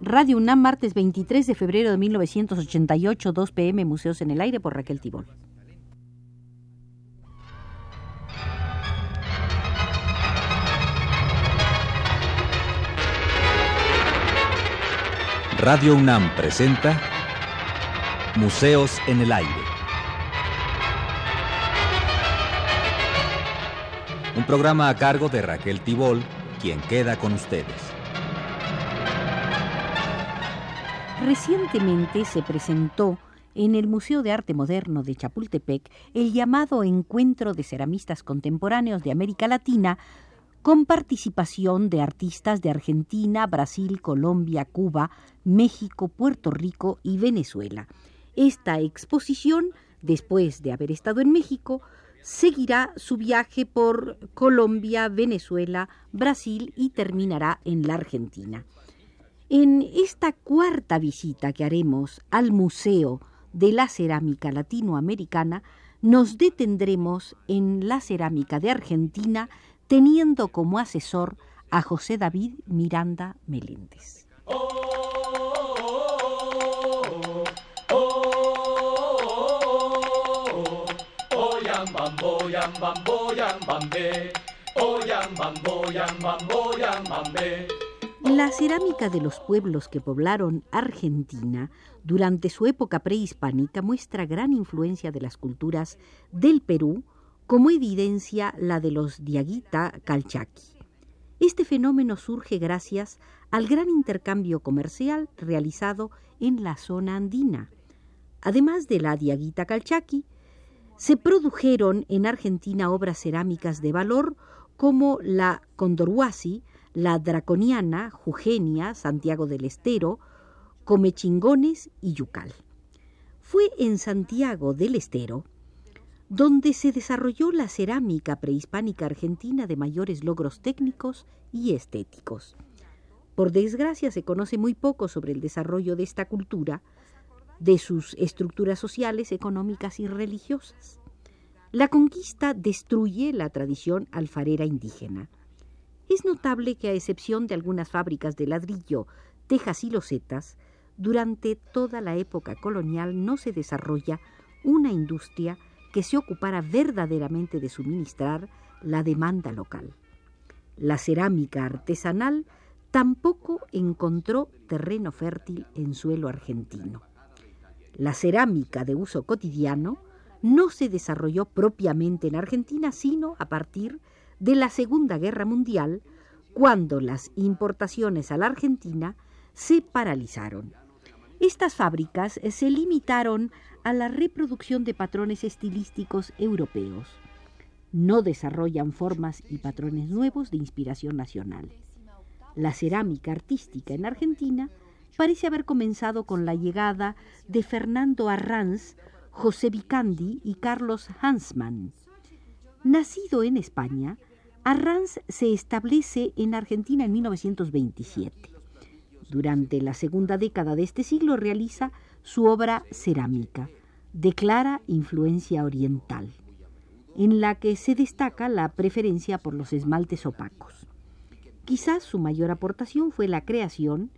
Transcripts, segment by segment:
Radio UNAM, martes 23 de febrero de 1988, 2 pm, Museos en el Aire por Raquel Tibol. Radio UNAM presenta Museos en el Aire. Un programa a cargo de Raquel Tibol, quien queda con ustedes. Recientemente se presentó en el Museo de Arte Moderno de Chapultepec el llamado Encuentro de Ceramistas Contemporáneos de América Latina con participación de artistas de Argentina, Brasil, Colombia, Cuba, México, Puerto Rico y Venezuela. Esta exposición, después de haber estado en México, seguirá su viaje por Colombia, Venezuela, Brasil y terminará en la Argentina. En esta cuarta visita que haremos al Museo de la Cerámica Latinoamericana, nos detendremos en la cerámica de Argentina, teniendo como asesor a José David Miranda Meléndez. La cerámica de los pueblos que poblaron Argentina durante su época prehispánica muestra gran influencia de las culturas del Perú, como evidencia la de los Diaguita Calchaqui. Este fenómeno surge gracias al gran intercambio comercial realizado en la zona andina. Además de la Diaguita Calchaqui, se produjeron en Argentina obras cerámicas de valor como la Condorhuasi, la Draconiana, Jugenia, Santiago del Estero, Comechingones y Yucal. Fue en Santiago del Estero donde se desarrolló la cerámica prehispánica argentina de mayores logros técnicos y estéticos. Por desgracia se conoce muy poco sobre el desarrollo de esta cultura, de sus estructuras sociales, económicas y religiosas. La conquista destruye la tradición alfarera indígena. Es notable que a excepción de algunas fábricas de ladrillo, tejas y losetas, durante toda la época colonial no se desarrolla una industria que se ocupara verdaderamente de suministrar la demanda local. La cerámica artesanal tampoco encontró terreno fértil en suelo argentino. La cerámica de uso cotidiano no se desarrolló propiamente en Argentina, sino a partir de de la Segunda Guerra Mundial, cuando las importaciones a la Argentina se paralizaron. Estas fábricas se limitaron a la reproducción de patrones estilísticos europeos. No desarrollan formas y patrones nuevos de inspiración nacional. La cerámica artística en Argentina parece haber comenzado con la llegada de Fernando Arranz, José Vicandi y Carlos Hansmann. Nacido en España, Arranz se establece en Argentina en 1927. Durante la segunda década de este siglo realiza su obra cerámica, de clara influencia oriental, en la que se destaca la preferencia por los esmaltes opacos. Quizás su mayor aportación fue la creación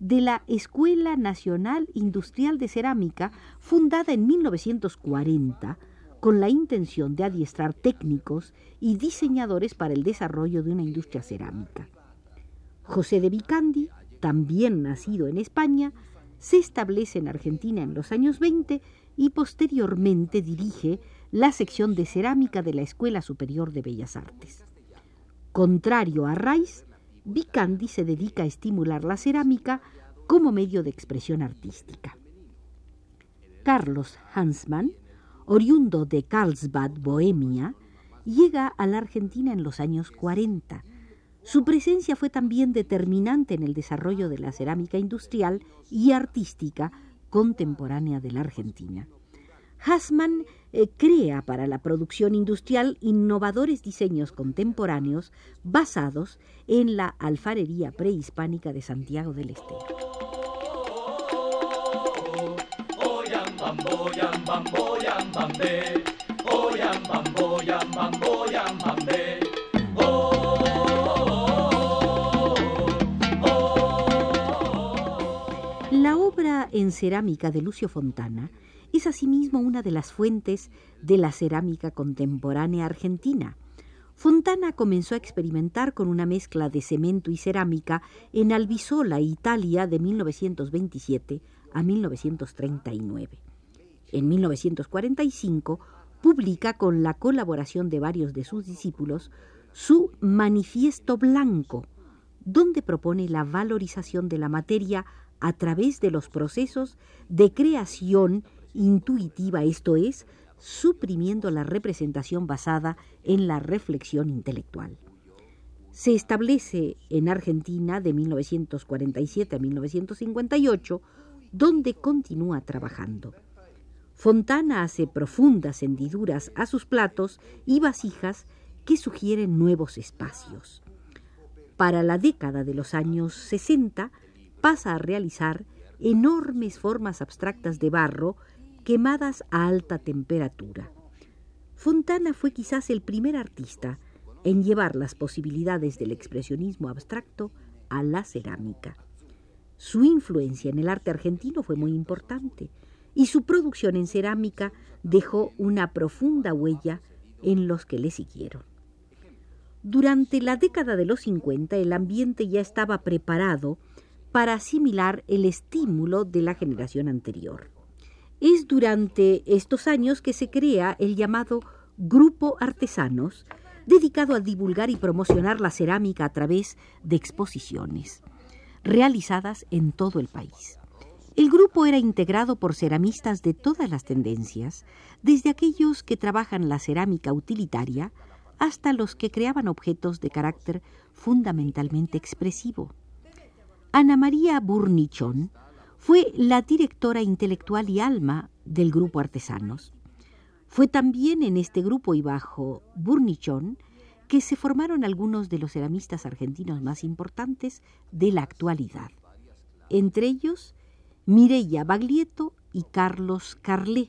de la Escuela Nacional Industrial de Cerámica, fundada en 1940 con la intención de adiestrar técnicos y diseñadores para el desarrollo de una industria cerámica. José de Vicandi, también nacido en España, se establece en Argentina en los años 20 y posteriormente dirige la sección de cerámica de la Escuela Superior de Bellas Artes. Contrario a Rice, Vicandi se dedica a estimular la cerámica como medio de expresión artística. Carlos Hansmann oriundo de Carlsbad, Bohemia, llega a la Argentina en los años 40. Su presencia fue también determinante en el desarrollo de la cerámica industrial y artística contemporánea de la Argentina. Hassmann eh, crea para la producción industrial innovadores diseños contemporáneos basados en la alfarería prehispánica de Santiago del Estero. En cerámica de Lucio Fontana es asimismo una de las fuentes de la cerámica contemporánea argentina. Fontana comenzó a experimentar con una mezcla de cemento y cerámica en Albisola, Italia, de 1927 a 1939. En 1945 publica con la colaboración de varios de sus discípulos su Manifiesto Blanco, donde propone la valorización de la materia a través de los procesos de creación intuitiva, esto es, suprimiendo la representación basada en la reflexión intelectual. Se establece en Argentina de 1947 a 1958, donde continúa trabajando. Fontana hace profundas hendiduras a sus platos y vasijas que sugieren nuevos espacios. Para la década de los años 60 pasa a realizar enormes formas abstractas de barro quemadas a alta temperatura. Fontana fue quizás el primer artista en llevar las posibilidades del expresionismo abstracto a la cerámica. Su influencia en el arte argentino fue muy importante y su producción en cerámica dejó una profunda huella en los que le siguieron. Durante la década de los 50 el ambiente ya estaba preparado para asimilar el estímulo de la generación anterior. Es durante estos años que se crea el llamado Grupo Artesanos, dedicado a divulgar y promocionar la cerámica a través de exposiciones realizadas en todo el país. El grupo era integrado por ceramistas de todas las tendencias, desde aquellos que trabajan la cerámica utilitaria hasta los que creaban objetos de carácter fundamentalmente expresivo. Ana María Burnichón fue la directora intelectual y alma del grupo Artesanos. Fue también en este grupo y bajo Burnichón que se formaron algunos de los ceramistas argentinos más importantes de la actualidad, entre ellos Mireia Baglietto y Carlos Carlé.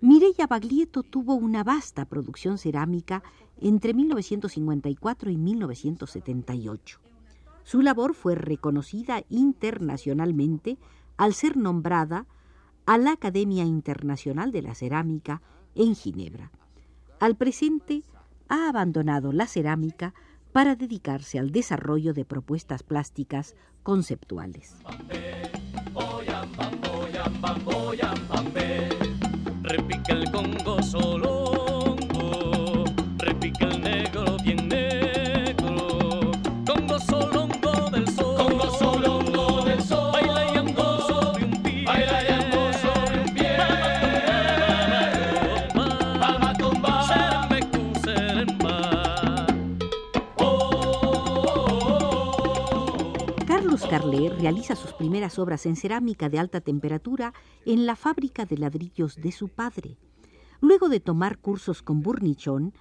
Mireia Baglietto tuvo una vasta producción cerámica entre 1954 y 1978. Su labor fue reconocida internacionalmente al ser nombrada a la Academia Internacional de la Cerámica en Ginebra. Al presente ha abandonado la cerámica para dedicarse al desarrollo de propuestas plásticas conceptuales. boyam, bam boyam, bam boyam. Realiza sus primeras obras en cerámica de alta temperatura en la fábrica de ladrillos de su padre. Luego de tomar cursos con Burnichón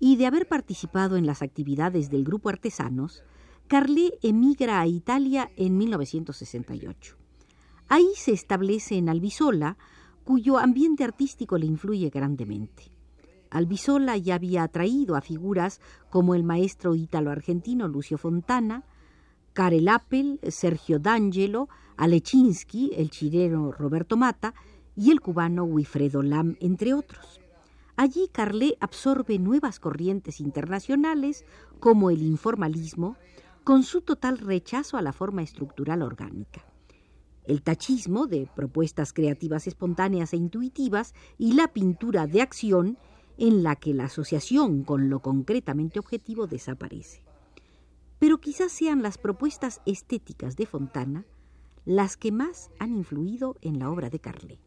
y de haber participado en las actividades del grupo Artesanos, Carlé emigra a Italia en 1968. Ahí se establece en Albisola, cuyo ambiente artístico le influye grandemente. Albisola ya había atraído a figuras como el maestro ítalo-argentino Lucio Fontana, Karel Appel, Sergio D'Angelo, Alechinsky, el chileno Roberto Mata y el cubano Wilfredo Lam, entre otros. Allí Carlé absorbe nuevas corrientes internacionales como el informalismo, con su total rechazo a la forma estructural orgánica. El tachismo, de propuestas creativas espontáneas e intuitivas, y la pintura de acción, en la que la asociación con lo concretamente objetivo desaparece pero quizás sean las propuestas estéticas de Fontana las que más han influido en la obra de Carle.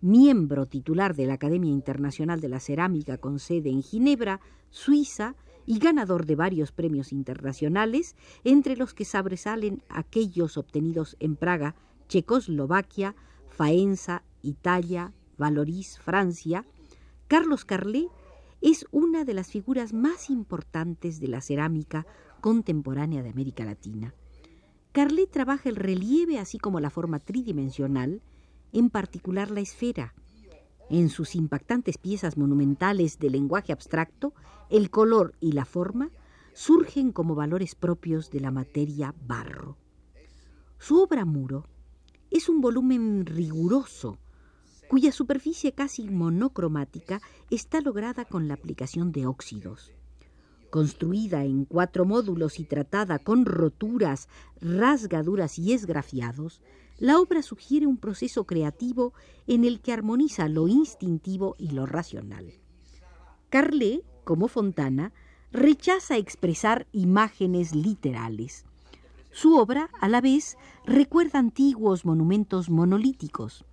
Miembro titular de la Academia Internacional de la Cerámica con sede en Ginebra, Suiza, y ganador de varios premios internacionales, entre los que sobresalen aquellos obtenidos en Praga, Checoslovaquia, Faenza, Italia, Valoris, Francia, Carlos Carlé es una de las figuras más importantes de la cerámica contemporánea de América Latina. Carlet trabaja el relieve así como la forma tridimensional, en particular la esfera. En sus impactantes piezas monumentales de lenguaje abstracto, el color y la forma surgen como valores propios de la materia barro. Su obra muro es un volumen riguroso, cuya superficie casi monocromática está lograda con la aplicación de óxidos. Construida en cuatro módulos y tratada con roturas, rasgaduras y esgrafiados, la obra sugiere un proceso creativo en el que armoniza lo instintivo y lo racional. Carlet, como Fontana, rechaza expresar imágenes literales. Su obra, a la vez, recuerda antiguos monumentos monolíticos.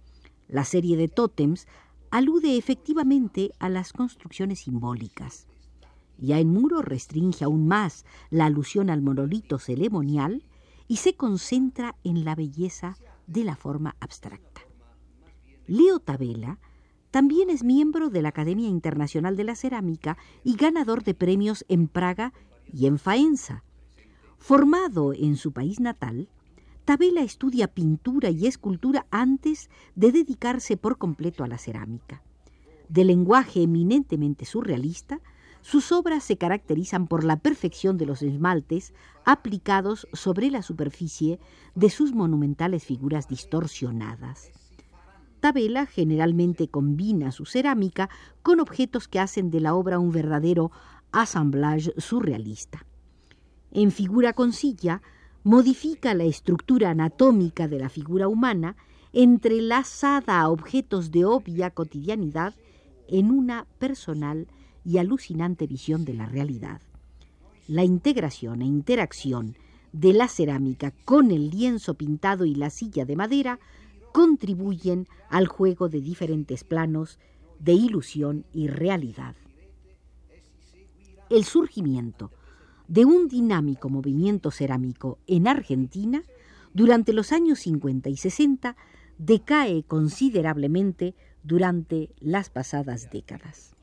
La serie de tótems alude efectivamente a las construcciones simbólicas. Ya en muro restringe aún más la alusión al monolito ceremonial y se concentra en la belleza de la forma abstracta. Leo Tabela también es miembro de la Academia Internacional de la Cerámica y ganador de premios en Praga y en Faenza. Formado en su país natal, Tabela estudia pintura y escultura antes de dedicarse por completo a la cerámica. De lenguaje eminentemente surrealista, sus obras se caracterizan por la perfección de los esmaltes aplicados sobre la superficie de sus monumentales figuras distorsionadas. Tabela generalmente combina su cerámica con objetos que hacen de la obra un verdadero assemblage surrealista. En figura con silla, modifica la estructura anatómica de la figura humana entrelazada a objetos de obvia cotidianidad en una personal y alucinante visión de la realidad. La integración e interacción de la cerámica con el lienzo pintado y la silla de madera contribuyen al juego de diferentes planos de ilusión y realidad. El surgimiento de un dinámico movimiento cerámico en Argentina durante los años 50 y 60 decae considerablemente durante las pasadas décadas.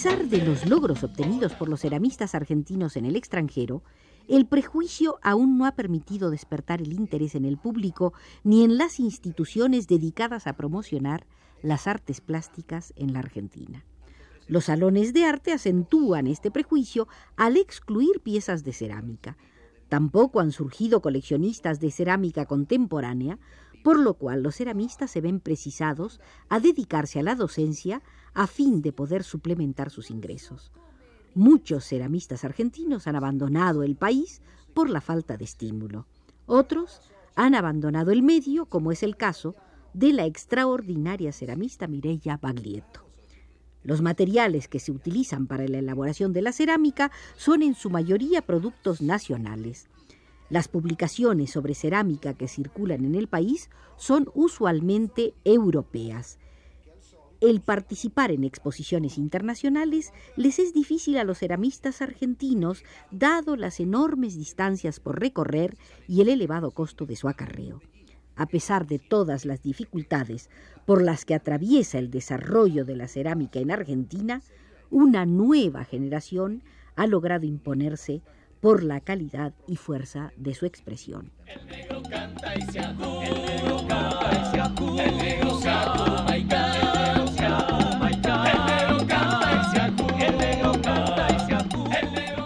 Pesar de los logros obtenidos por los ceramistas argentinos en el extranjero, el prejuicio aún no ha permitido despertar el interés en el público ni en las instituciones dedicadas a promocionar las artes plásticas en la Argentina. Los salones de arte acentúan este prejuicio al excluir piezas de cerámica. Tampoco han surgido coleccionistas de cerámica contemporánea, por lo cual los ceramistas se ven precisados a dedicarse a la docencia a fin de poder suplementar sus ingresos. Muchos ceramistas argentinos han abandonado el país por la falta de estímulo. Otros han abandonado el medio, como es el caso de la extraordinaria ceramista Mireya Baglietto. Los materiales que se utilizan para la elaboración de la cerámica son en su mayoría productos nacionales. Las publicaciones sobre cerámica que circulan en el país son usualmente europeas. El participar en exposiciones internacionales les es difícil a los ceramistas argentinos, dado las enormes distancias por recorrer y el elevado costo de su acarreo a pesar de todas las dificultades por las que atraviesa el desarrollo de la cerámica en Argentina, una nueva generación ha logrado imponerse por la calidad y fuerza de su expresión.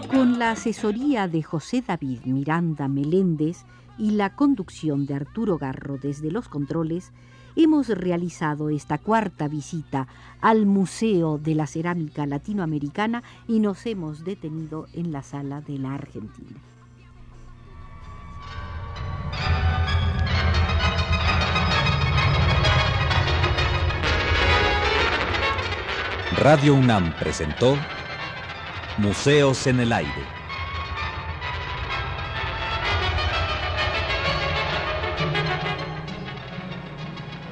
Con la asesoría de José David Miranda Meléndez, y la conducción de Arturo Garro desde los controles, hemos realizado esta cuarta visita al Museo de la Cerámica Latinoamericana y nos hemos detenido en la sala de la Argentina. Radio UNAM presentó Museos en el Aire.